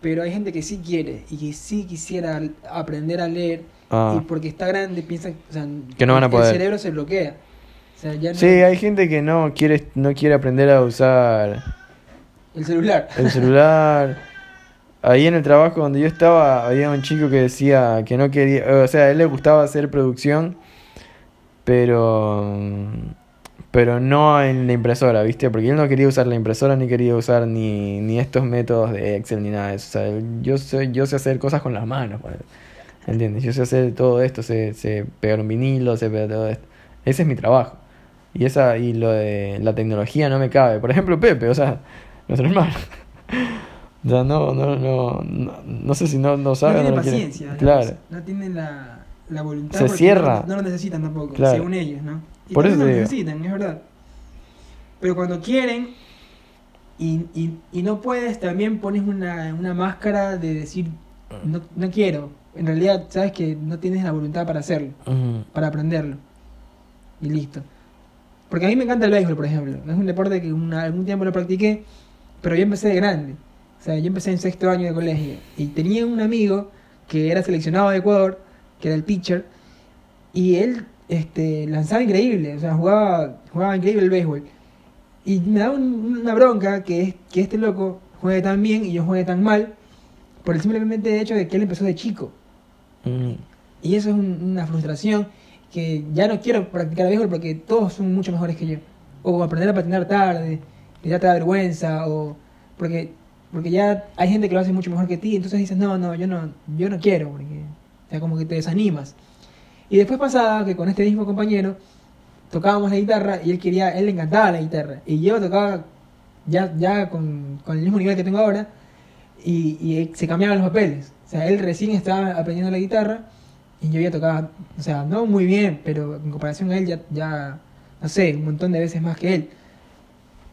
Pero hay gente que sí quiere y que sí quisiera aprender a leer Ah. y porque está grande piensa o sea, Que no van a poder. El cerebro se bloquea. O sea, ya no- Sí, hay gente que no quiere, no quiere aprender a usar el celular. el celular. [laughs] Ahí en el trabajo donde yo estaba había un chico que decía que no quería, o sea, a él le gustaba hacer producción, pero pero no en la impresora, ¿viste? Porque él no quería usar la impresora ni quería usar ni, ni estos métodos de Excel ni nada de eso. O sea, yo sé, yo sé hacer cosas con las manos. ¿entiendes? Yo sé hacer todo esto, sé, sé pegar un vinilo, sé pegar todo esto. Ese es mi trabajo. Y esa y lo de la tecnología no me cabe. Por ejemplo, Pepe, o sea, nuestro hermano. [laughs] Sea, no, no, no, no, no sé si no, no no sabe o tiene no quiere. paciencia. la Claro. No tienen la, la voluntad. Se cierra. No, no lo necesitan tampoco, Claro. según ellos, ¿no? Y Por eso no lo necesitan, es verdad. Pero cuando quieren y, y, y no puedes, también pones una, una máscara de decir, no, no quiero. En realidad, sabes que no tienes la voluntad para hacerlo, para aprenderlo. Y listo. Porque a mí me encanta el béisbol, por ejemplo. Es un deporte que una- algún tiempo lo practiqué, pero yo empecé de grande. Sea, yo empecé en sexto año de colegio. Y tenía un amigo que era seleccionado de Ecuador, que era el pitcher, y él este, lanzaba increíble, o sea, jugaba, jugaba increíble el béisbol. Y me daba un- una bronca que, es, que este loco juegue tan bien y yo juegue tan mal, por el simplemente hecho de que él empezó de chico. Ujú. Y eso es un- una frustración que ya no quiero practicar béisbol porque todos son mucho mejores que yo. O aprender a patinar tarde, ya te da vergüenza, o porque porque ya hay gente que lo hace mucho mejor que ti, entonces dices, no, no, yo no, yo no quiero, porque o sea, como que te desanimas. Y después pasaba que con este mismo compañero tocábamos la guitarra y él quería, él le encantaba la guitarra. Y yo tocaba ya, ya con, con el mismo nivel que tengo ahora y, y se cambiaban los papeles. O sea, él recién estaba aprendiendo la guitarra y yo ya tocaba, o sea, no muy bien, pero en comparación a él ya, ya no sé, un montón de veces más que él.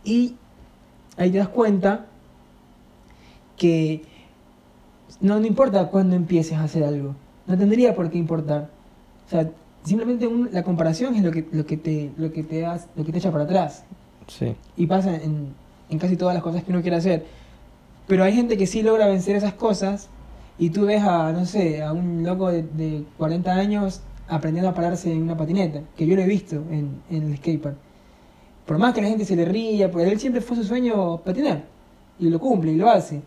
Y ahí te das cuenta que no, no importa cuándo empieces a hacer algo, no tendría por qué importar. O sea, simplemente un- la comparación es lo que, lo que te, lo que te lo que te echa para atrás. Sí. Y pasa en, en casi todas las cosas que uno quiere hacer. Pero hay gente que sí logra vencer esas cosas y tú ves a, no sé, a un loco de, de 40 años aprendiendo a pararse en una patineta, que yo lo he visto en, en el skatepark. Por más que la gente se le ría, porque él siempre fue su sueño patinar. Y lo cumple y lo hace.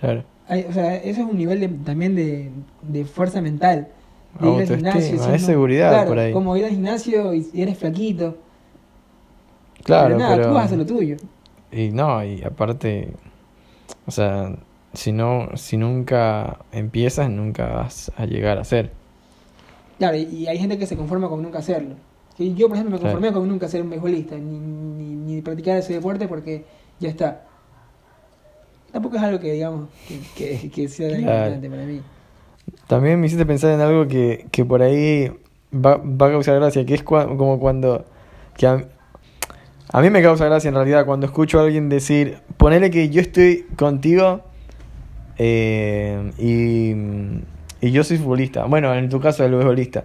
Claro. Hay- o sea, eso es un nivel de- también de, de fuerza mental. De ir al gimnasio, es seguridad claro, por ahí. Como ir al gimnasio y, eres flaquito. Claro, pero nada, pero... tú vas a hacer lo tuyo. Y no, y aparte, o sea, si no, si nunca empiezas, nunca vas a llegar a ser. Claro, y, y hay gente que se conforma con nunca hacerlo. Yo, por ejemplo, me Claro. conformé con nunca ser un beisbolista, ni, ni, ni practicar ese deporte porque ya está. Tampoco es algo que, digamos, que, que, que sea tan Claro. importante para mí. También me hiciste pensar en algo que, que por ahí va, va a causar gracia, que es cua- como cuando... Que a, a mí me causa gracia en realidad cuando escucho a alguien decir, ponele que yo estoy contigo eh, y, y yo soy futbolista. Bueno, en tu caso el futbolista.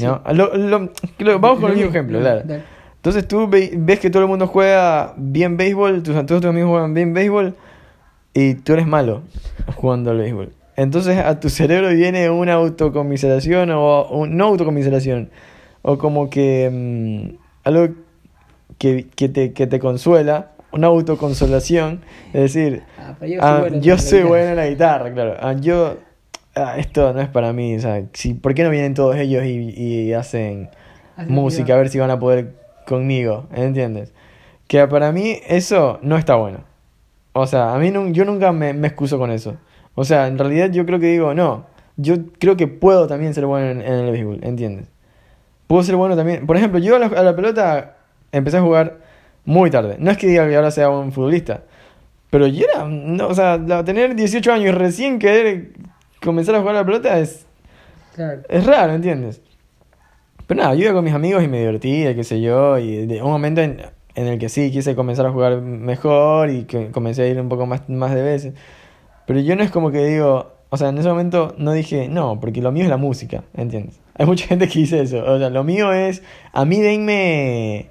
¿no? Lo- lo- lo- vamos con el mismo [laughs] ejemplo, claro. Dale. Entonces tú ve- ves que todo el mundo juega bien béisbol, tus, todos tus amigos juegan bien béisbol y tú eres malo [laughs] jugando al béisbol. Entonces a tu cerebro viene una autocomiseración o no autocomiseración, o como que mm, algo que, que te, que te consuela, una autoconsolación, es decir, Ah, yo soy ah, bueno en yo la soy guitarra. bueno en la guitarra, claro. Ah, yo, ah, esto no es para mí, o sea, si, ¿por qué no vienen todos ellos y, y hacen que música, a van. ver si van a poder conmigo, ¿entiendes? Que para mí eso no está bueno. O sea, a mí nun- yo nunca me, me excuso con eso. O sea, en realidad yo creo que digo, no, yo creo que puedo también ser bueno en, en el béisbol, ¿entiendes? Puedo ser bueno también. Por ejemplo, yo a la, a la pelota empecé a jugar muy tarde. No es que diga que ahora sea un futbolista, pero yo era, no, o sea, tener 18 años y recién querer comenzar a jugar a la pelota es, Claro. es raro, ¿entiendes? Pero nada, yo iba con mis amigos y me divertía, qué sé yo, y de un momento en, en el que sí quise comenzar a jugar mejor y que comencé a ir un poco más, más de veces. Pero yo no es como que digo, o sea, en ese momento no dije, no, porque lo mío es la música, ¿entiendes? [laughs] Hay mucha gente que dice eso, o sea, lo mío es, a mí denme,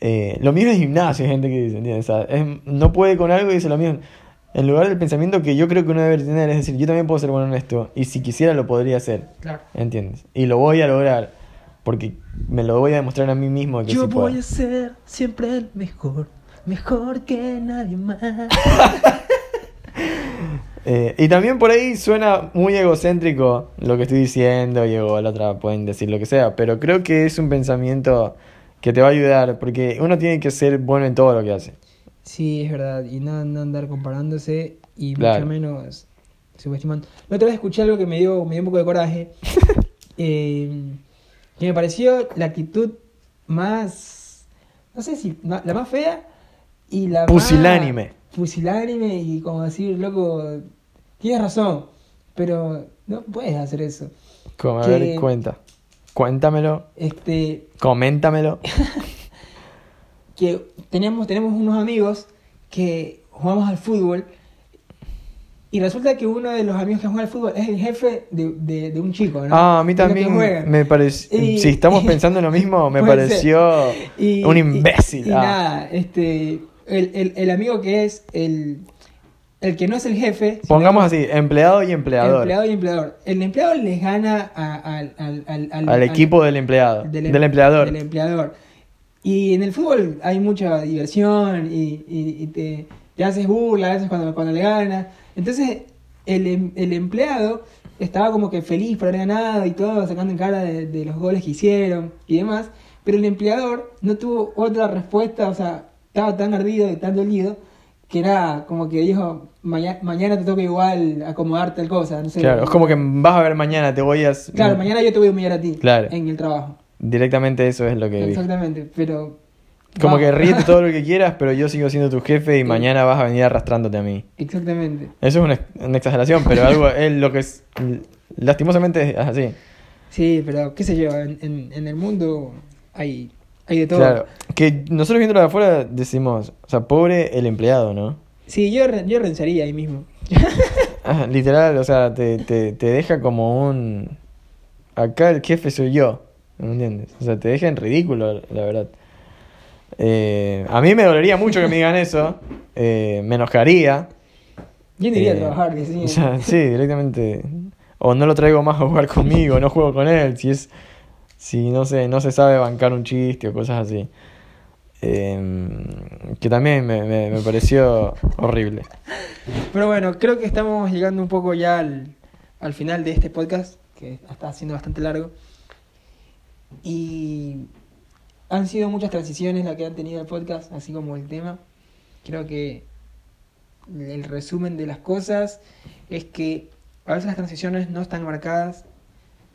eh, lo mío es gimnasio, hay gente que dice, ¿entiendes? O sea, es- no puede con algo y dice lo mío. En lugar del pensamiento que yo creo que uno debe tener, es decir, yo también puedo ser bueno en esto, y si quisiera lo podría hacer. Claro. ¿Entiendes? Y lo voy a lograr. Porque me lo voy a demostrar a mí mismo que Yo sí puedo. voy a ser siempre el mejor, mejor que nadie más. [laughs] Eh, y también por ahí suena muy egocéntrico lo que estoy diciendo, y la otra pueden decir lo que sea, pero creo que es un pensamiento que te va a ayudar, porque uno tiene que ser bueno en todo lo que hace. Sí, es verdad. Y no, no andar comparándose y Claro. mucho menos subestimando. La otra vez escuché algo que me dio, me dio un poco de coraje. [laughs] eh, que me pareció la actitud más. No sé si. La más fea y la Pusilánime. más. Pusilánime y como decir, loco. Tienes razón, pero no puedes hacer eso. Como, a Que- ver, cuenta. Cuéntamelo, Este. coméntamelo. [laughs] que tenemos, tenemos unos amigos que jugamos al fútbol y resulta que uno de los amigos que juega al fútbol es el jefe de, de, de un chico, ¿no? Ah, a mí también me pareció. [laughs] Si estamos [laughs] pensando en lo mismo, me pareció Y- un imbécil. Y, ah. nada, este, el, el, el amigo que es el, el que no es el jefe. Pongamos así, empleado y empleador. Empleado y empleador. El empleado les gana a- al, al, al, al- al equipo del empleado. del, Del, em- empleador. del empleador. Y en el fútbol hay mucha diversión y, y- y te, te haces burla a veces cuando, cuando le ganas. Entonces, el, em- el empleado estaba como que feliz por haber ganado y todo, sacando en cara de, de los goles que hicieron y demás. Pero el empleador no tuvo otra respuesta, o sea, estaba tan ardido y tan dolido que era como que dijo, "Maña- mañana te toca igual acomodar tal cosa. No sé, Claro, es como que vas a ver mañana, te voy a... Claro, mañana yo te voy a humillar a ti Claro. en el trabajo. Directamente eso es lo que vi. Exactamente, pero... Como que ríete todo lo que [laughs] quieras, pero yo sigo siendo tu jefe y mañana vas a venir arrastrándote a mí. Exactamente. Eso es una, una exageración, pero algo [laughs] es lo que es... Lastimosamente es así. Sí, pero qué sé yo, en, en, en el mundo hay, hay de todo. Claro. Que nosotros viéndolo de afuera decimos, o sea, pobre el empleado, ¿no? Sí, yo, yo ahí mismo. [laughs] Ah, literal, o sea, te, te, te deja como un... Acá el jefe soy yo, ¿me entiendes? O sea, te deja en ridículo, la verdad. Eh, a mí me dolería mucho que me digan eso, eh, me enojaría. Yo no iría Eh, trabajar, sí. sí, directamente. O no lo traigo más a jugar conmigo, no juego con él, si es... Si no sé, no se sabe bancar un chiste o cosas así. Em, que también me, me, me pareció horrible. Pero bueno, creo que estamos llegando un poco ya al, al final de este podcast, que está siendo bastante largo. Y han sido muchas transiciones las que han tenido el podcast, así como el tema. Creo que el resumen de las cosas es que a veces las transiciones no están marcadas,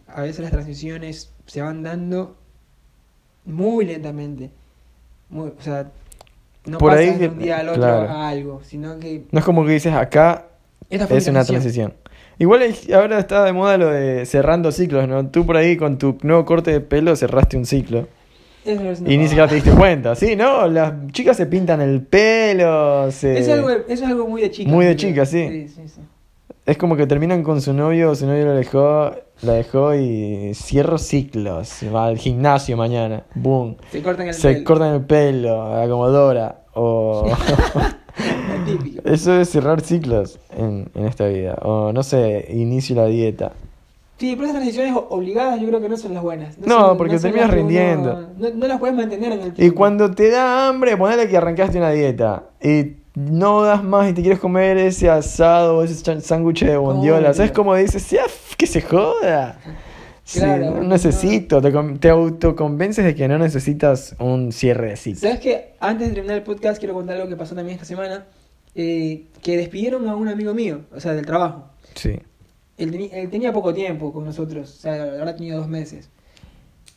a veces las transiciones se van dando muy lentamente. Muy- o sea, no Por ahí pasas de un día al otro claro. a algo, sino que No es como que dices acá esta es una transición. Igual ahora está de moda lo de cerrando ciclos, ¿no? Tú por ahí con tu nuevo corte de pelo cerraste un ciclo. Es Y ni siquiera te diste cuenta, ¿sí? ¿No? Las chicas se pintan el pelo, se... Eso es, algo, es algo muy de chica. Muy de chica, sí. Sí, sí, sí. Es como que terminan con su novio, su novio lo dejó, la dejó y cierro ciclos. Va al gimnasio mañana, boom. Se cortan el Se pelo. cortan el pelo, a como Dora. O... [laughs] Eso es cerrar ciclos en, en esta vida. O no sé, inicio la dieta. Sí, pero esas transiciones obligadas yo creo que no son las buenas. No, son- porque terminas que uno- rindiendo. no, no las puedes mantener en el Y tiempo. cuando te da hambre, ponele que arrancaste una dieta y no das más y te quieres comer ese asado o ese sándwich de bondiola. Obvio. ¿Sabes cómo dices? Ya, que se joda. Sí, Claro, no porque necesito. Te, con- te autoconvences de que no necesitas un cierre de ciclo. ¿Sabes qué? Antes de terminar el podcast quiero contar algo que pasó también esta semana. eh, que despidieron a un amigo mío, o sea, del trabajo. Sí. Él, él tenía poco tiempo con nosotros, o sea, ahora tenía dos meses.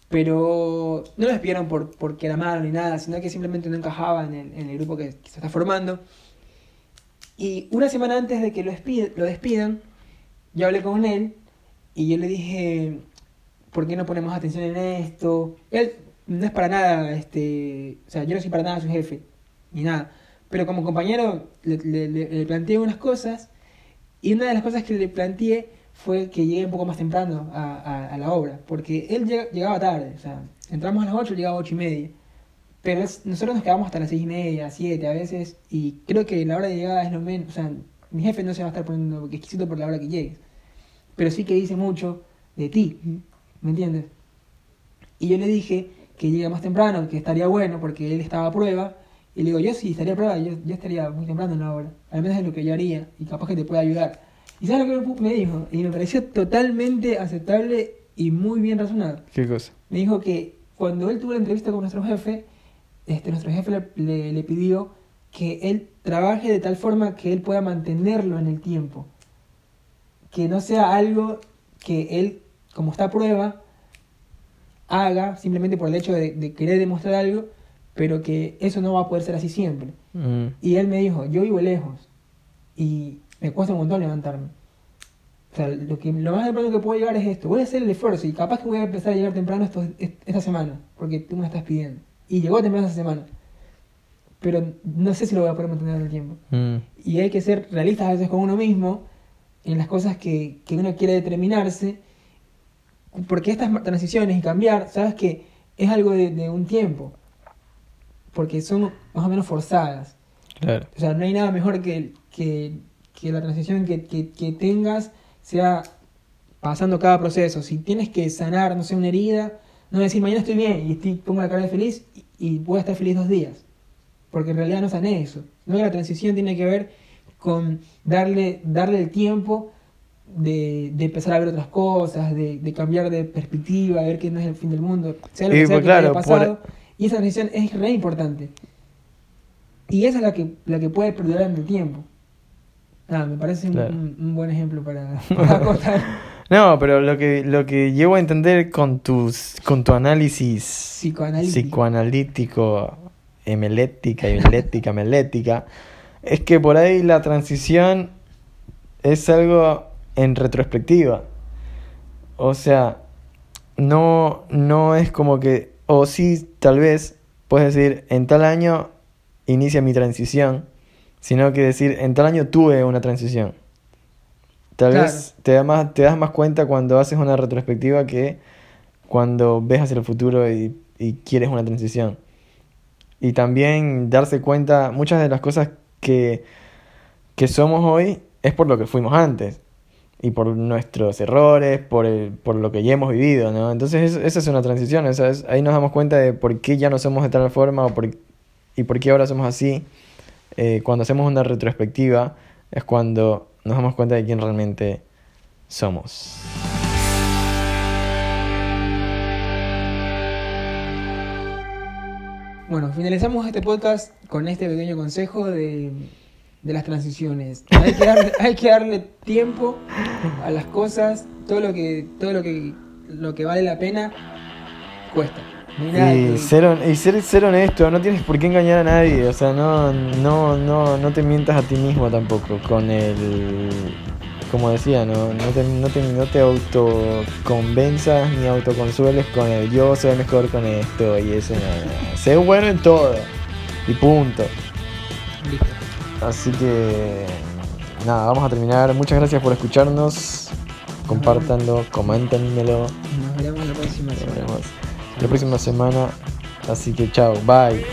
Pero no lo despidieron por, porque era malo ni nada, sino que simplemente no encajaba en el, grupo que, se está formando. Y una semana antes de que lo, despidan, yo hablé con él y yo le dije, ¿por qué no ponemos atención en esto? Él no es para nada, este, o sea, yo no soy para nada su jefe, ni nada. Pero como compañero le- le- le planteé unas cosas y una de las cosas que le planteé fue que llegue un poco más temprano a, a- la obra, porque él llega- llegaba tarde, o sea, entramos a las 8, llegaba a 8 y media. Pero nosotros nos quedamos hasta las 6 y media, 7 a veces, y creo que la hora de llegada es lo menos, o sea, mi jefe no se va a estar poniendo exquisito por la hora que llegues, pero sí que dice mucho de ti, ¿me entiendes? Y yo le dije que llegue más temprano, que estaría bueno, porque él estaba a prueba, y le digo, yo sí estaría a prueba, yo, yo estaría muy temprano en la hora, al menos es lo que yo haría, y capaz que te pueda ayudar. ¿Y sabes lo que me- me dijo? Y me pareció totalmente aceptable y muy bien razonado ¿Qué cosa? me dijo que cuando él tuvo la entrevista con nuestro jefe, este, nuestro jefe le, le- le pidió que él trabaje de tal forma que él pueda mantenerlo en el tiempo. Que no sea algo que él, como está a prueba, haga simplemente por el hecho de, de querer demostrar algo, pero que eso no va a poder ser así siempre. Mm, Y él me dijo, yo vivo lejos y me cuesta un montón levantarme. O sea, lo, que, lo más temprano que puedo llegar es esto. Voy a hacer el esfuerzo y capaz que voy a empezar a llegar temprano estos- est- esta semana, porque tú me estás pidiendo. Y llegó temprano esta semana. Pero no sé si lo voy a poder mantener en el tiempo. mm, Y hay que ser realistas a veces con uno mismo en las cosas que, que uno quiere determinarse. Porque estas transiciones y cambiar, sabes que es algo de, de un tiempo. Porque son más o menos forzadas. claro. O sea, no hay nada mejor que, que, que la transición que, que, que tengas sea pasando cada proceso. Si tienes que sanar, no sé, una herida, no decir mañana estoy bien y estoy, pongo la cara de feliz y, y voy a estar feliz dos días. Porque en realidad no sané eso. No la transición tiene que ver con darle, darle el tiempo de, de empezar a ver otras cosas, de, de cambiar de perspectiva, de ver que no es el fin del mundo. Sea lo Y, que sea pues, que te haya claro, pasado. por- Y esa transición es re importante. Y esa es la que, la que puede perdurar en el tiempo. Ah, me parece un, Claro. un- un buen ejemplo para, [laughs] para contar. No, pero lo que, lo que llevo a entender con, tus, con tu análisis Psicoanalítico. psicoanalítico, hemelética, hemelética, melética, es que por ahí la transición es algo en retrospectiva. O sea, no, no es como que, o sí, tal vez, puedes decir, en tal año inicia mi transición, sino que decir, en tal año tuve una transición. Tal Claro. vez te, da más, te das más cuenta cuando haces una retrospectiva que cuando ves hacia el futuro y, y quieres una transición. Y también darse cuenta, muchas de las cosas que, que somos hoy es por lo que fuimos antes. Y por nuestros errores, por, el- por lo que ya hemos vivido, ¿no? Entonces esa es una transición, o sea, es- ahí nos damos cuenta de por qué ya no somos de tal forma o por, y por qué ahora somos así. Eh, cuando hacemos una retrospectiva es cuando nos damos cuenta de quién realmente somos. Bueno, finalizamos este podcast con este pequeño consejo de, de las transiciones. Hay que, darle, hay que darle tiempo a las cosas, todo lo que, todo lo que, lo que vale la pena cuesta. Nada Y que- ser, y ser, ser honesto, no tienes por qué engañar a nadie, o sea, no, no, no, no te mientas a ti mismo tampoco con el, como decía, no, no, te, no, te, no te autoconvenzas ni autoconsueles con el yo soy mejor con esto y eso, no. sé bueno en todo y punto. Así que nada, vamos a terminar. Muchas gracias por escucharnos. Compártanlo, coméntenmelo. Nos veremos la próxima Nos semana. vemos la próxima semana. Así que chao, bye.